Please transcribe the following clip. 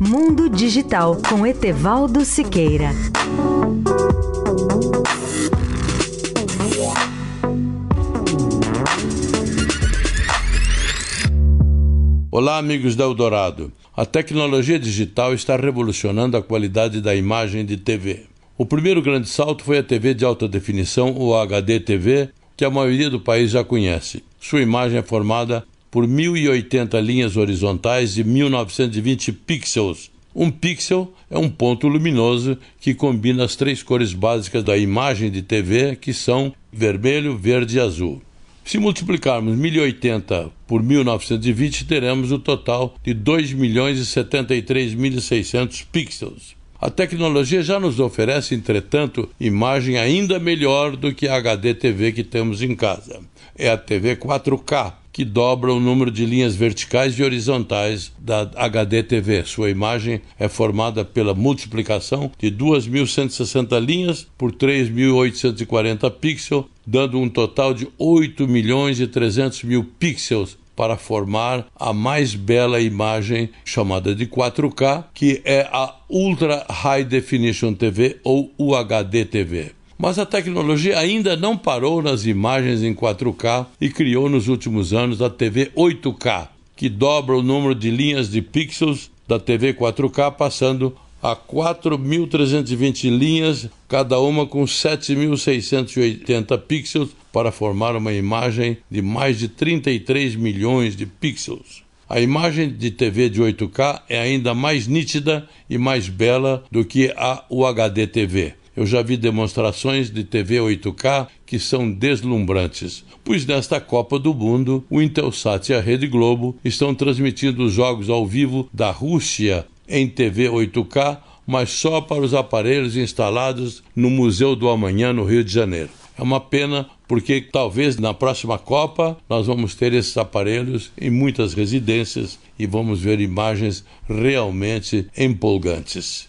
Mundo Digital com Etevaldo Siqueira. Olá, amigos da Eldorado. A tecnologia digital está revolucionando a qualidade da imagem de TV. O primeiro grande salto foi a TV de alta definição, o HD TV, que a maioria do país já conhece. Sua imagem é formada por 1080 linhas horizontais e 1920 pixels. Um pixel é um ponto luminoso que combina as três cores básicas da imagem de TV, que são vermelho, verde e azul. Se multiplicarmos 1080 por 1920, teremos o total de 2 milhões e 73.600 pixels. A tecnologia já nos oferece, entretanto, imagem ainda melhor do que a HD TV que temos em casa. É a TV 4K, que dobra o número de linhas verticais e horizontais da HD TV. Sua imagem é formada pela multiplicação de 2.160 linhas por 3.840 pixels, dando um total de 8 milhões e 300 mil pixels para formar a mais bela imagem chamada de 4K, que é a Ultra High Definition TV ou UHD TV. Mas a tecnologia ainda não parou nas imagens em 4K e criou nos últimos anos a TV 8K, que dobra o número de linhas de pixels da TV 4K, passando a 4.320 linhas, cada uma com 7.680 pixels, para formar uma imagem de mais de 33 milhões de pixels. A imagem de TV de 8K é ainda mais nítida e mais bela do que a UHD TV. Eu já vi demonstrações de TV 8K que são deslumbrantes, pois nesta Copa do Mundo, o Intelsat e a Rede Globo estão transmitindo os jogos ao vivo da Rússia em TV 8K, mas só para os aparelhos instalados no Museu do Amanhã, no Rio de Janeiro. É uma pena porque talvez na próxima Copa nós vamos ter esses aparelhos em muitas residências e vamos ver imagens realmente empolgantes.